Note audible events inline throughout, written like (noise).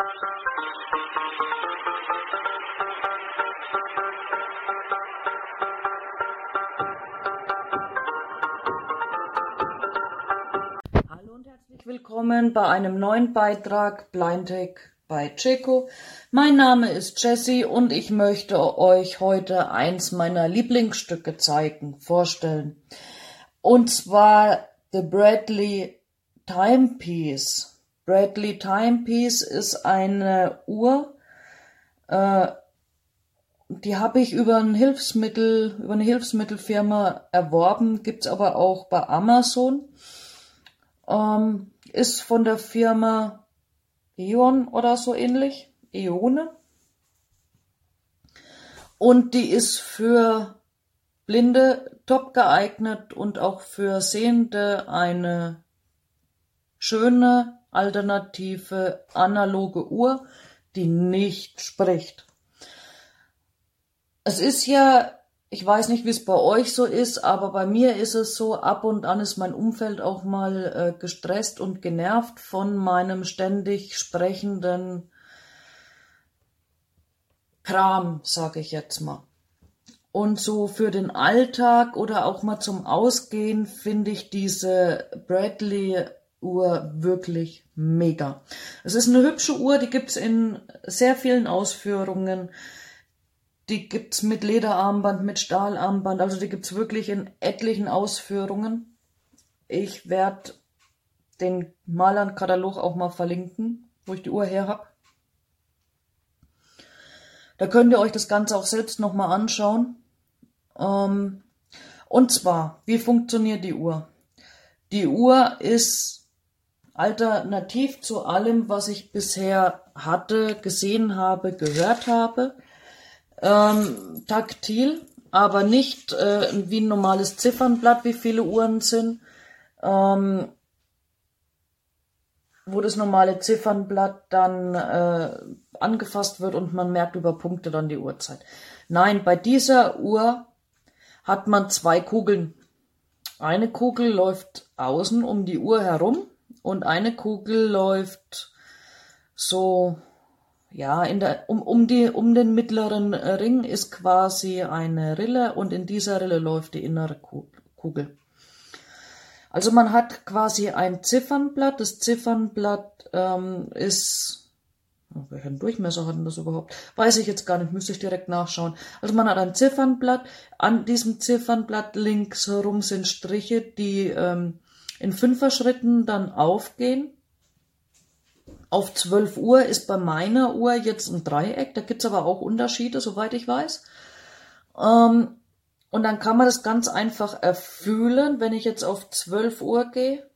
Hallo und herzlich willkommen bei einem neuen Beitrag Blind Tech bei Checo. Mein Name ist Jessie und ich möchte euch heute eins meiner Lieblingsstücke zeigen, vorstellen. Und zwar The Bradley Timepiece. Bradley Timepiece ist eine Uhr, äh, die habe ich über ein Hilfsmittel, über eine Hilfsmittelfirma erworben, gibt's aber auch bei Amazon. Ähm, ist von der Firma Eon oder so ähnlich, Eone. Und die ist für Blinde top geeignet und auch für Sehende eine schöne alternative analoge Uhr, die nicht spricht. Es ist ja, ich weiß nicht, wie es bei euch so ist, aber bei mir ist es so, ab und an ist mein Umfeld auch mal äh, gestresst und genervt von meinem ständig sprechenden Kram, sage ich jetzt mal. Und so für den Alltag oder auch mal zum Ausgehen finde ich diese Bradley Uhr wirklich mega. Es ist eine hübsche Uhr, die gibt's in sehr vielen Ausführungen. Die gibt's mit Lederarmband, mit Stahlarmband, also die gibt's wirklich in etlichen Ausführungen. Ich werde den Malern-Katalog auch mal verlinken, wo ich die Uhr her hab. Da könnt ihr euch das Ganze auch selbst nochmal anschauen. Ähm, und zwar, wie funktioniert die Uhr? Die Uhr ist alternativ zu allem, was ich bisher hatte, gesehen habe, gehört habe. Ähm, taktil, aber nicht äh, wie ein normales Ziffernblatt, wie viele Uhren sind, ähm, wo das normale Ziffernblatt dann äh, angefasst wird und man merkt über Punkte dann die Uhrzeit. Nein, bei dieser Uhr hat man zwei Kugeln. Eine Kugel läuft außen um die Uhr herum und eine Kugel läuft so ja, in der, um, um, die, um den mittleren Ring ist quasi eine Rille und in dieser Rille läuft die innere Kugel. Also man hat quasi ein Ziffernblatt. Das Ziffernblatt ähm, ist, oh, welchen Durchmesser hat denn das überhaupt? Weiß ich jetzt gar nicht, müsste ich direkt nachschauen. Also man hat ein Ziffernblatt. An diesem Ziffernblatt links herum sind Striche, die ähm, in Fünfer-Schritten dann aufgehen auf 12 Uhr ist bei meiner Uhr jetzt ein Dreieck, da gibt's aber auch Unterschiede, soweit ich weiß. Ähm, und dann kann man das ganz einfach erfüllen. Wenn ich jetzt auf 12 Uhr gehe,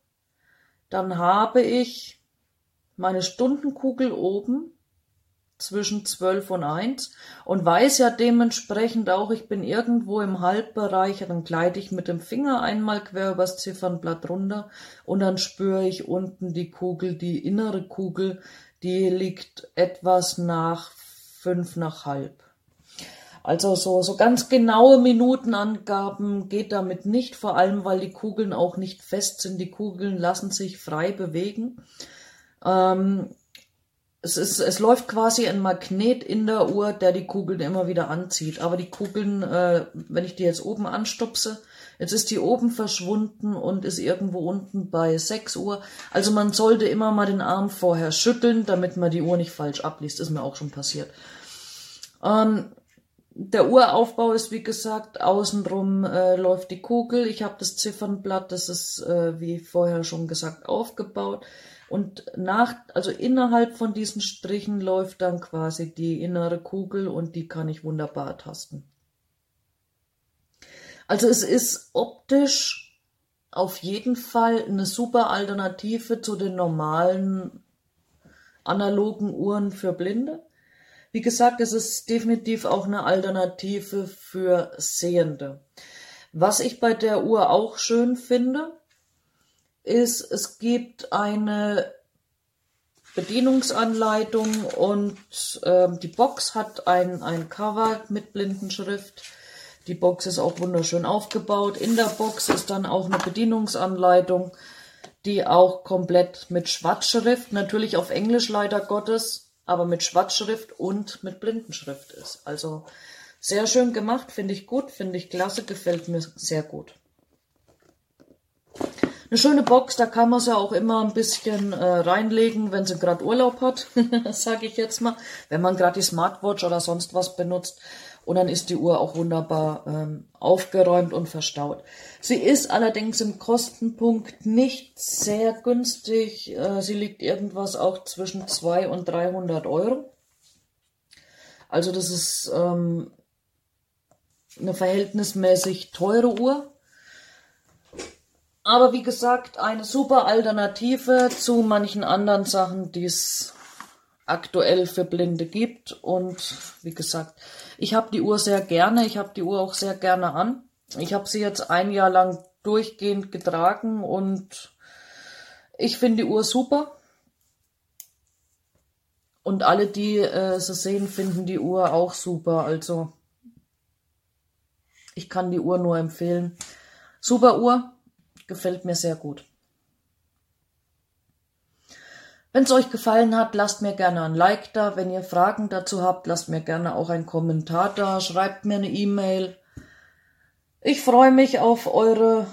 dann habe ich meine Stundenkugel oben zwischen 12 und 1 und weiß ja dementsprechend auch, ich bin irgendwo im Halbbereich, dann gleite ich mit dem Finger einmal quer übers Ziffernblatt runter und dann spüre ich unten die Kugel, die innere Kugel, die liegt etwas nach fünf nach halb. Also so, so ganz genaue Minutenangaben geht damit nicht, vor allem weil die Kugeln auch nicht fest sind. Die Kugeln lassen sich frei bewegen. Ähm, es, ist, es läuft quasi ein Magnet in der Uhr, der die Kugeln immer wieder anzieht. Aber die Kugeln, äh, wenn ich die jetzt oben anstupse, jetzt ist die oben verschwunden und ist irgendwo unten bei 6 Uhr. Also man sollte immer mal den Arm vorher schütteln, damit man die Uhr nicht falsch abliest. Ist mir auch schon passiert. Ähm, der Uraufbau ist, wie gesagt, außenrum äh, läuft die Kugel. Ich habe das Ziffernblatt, das ist, äh, wie vorher schon gesagt, aufgebaut. Und nach, also innerhalb von diesen Strichen läuft dann quasi die innere Kugel und die kann ich wunderbar tasten. Also es ist optisch auf jeden Fall eine super Alternative zu den normalen analogen Uhren für Blinde. Wie gesagt, es ist definitiv auch eine Alternative für Sehende. Was ich bei der Uhr auch schön finde, ist, es gibt eine Bedienungsanleitung und äh, die Box hat ein, ein Cover mit Blindenschrift. Die Box ist auch wunderschön aufgebaut. In der Box ist dann auch eine Bedienungsanleitung, die auch komplett mit Schwarzschrift, natürlich auf Englisch leider Gottes, aber mit Schwarzschrift und mit Blindenschrift ist. Also sehr schön gemacht, finde ich gut, finde ich klasse, gefällt mir sehr gut. Eine schöne Box, da kann man sie auch immer ein bisschen äh, reinlegen, wenn sie gerade Urlaub hat, (laughs) sage ich jetzt mal. Wenn man gerade die Smartwatch oder sonst was benutzt. Und dann ist die Uhr auch wunderbar ähm, aufgeräumt und verstaut. Sie ist allerdings im Kostenpunkt nicht sehr günstig. Äh, sie liegt irgendwas auch zwischen 200 und 300 Euro. Also das ist ähm, eine verhältnismäßig teure Uhr. Aber wie gesagt, eine super Alternative zu manchen anderen Sachen, die es aktuell für Blinde gibt. Und wie gesagt, ich habe die Uhr sehr gerne. Ich habe die Uhr auch sehr gerne an. Ich habe sie jetzt ein Jahr lang durchgehend getragen und ich finde die Uhr super. Und alle, die äh, sie sehen, finden die Uhr auch super. Also ich kann die Uhr nur empfehlen. Super Uhr. Gefällt mir sehr gut. Wenn es euch gefallen hat, lasst mir gerne ein Like da. Wenn ihr Fragen dazu habt, lasst mir gerne auch einen Kommentar da. Schreibt mir eine E-Mail. Ich freue mich auf eure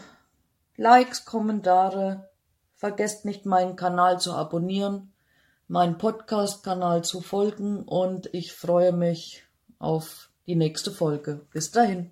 Likes, Kommentare. Vergesst nicht, meinen Kanal zu abonnieren, meinen Podcast-Kanal zu folgen und ich freue mich auf die nächste Folge. Bis dahin.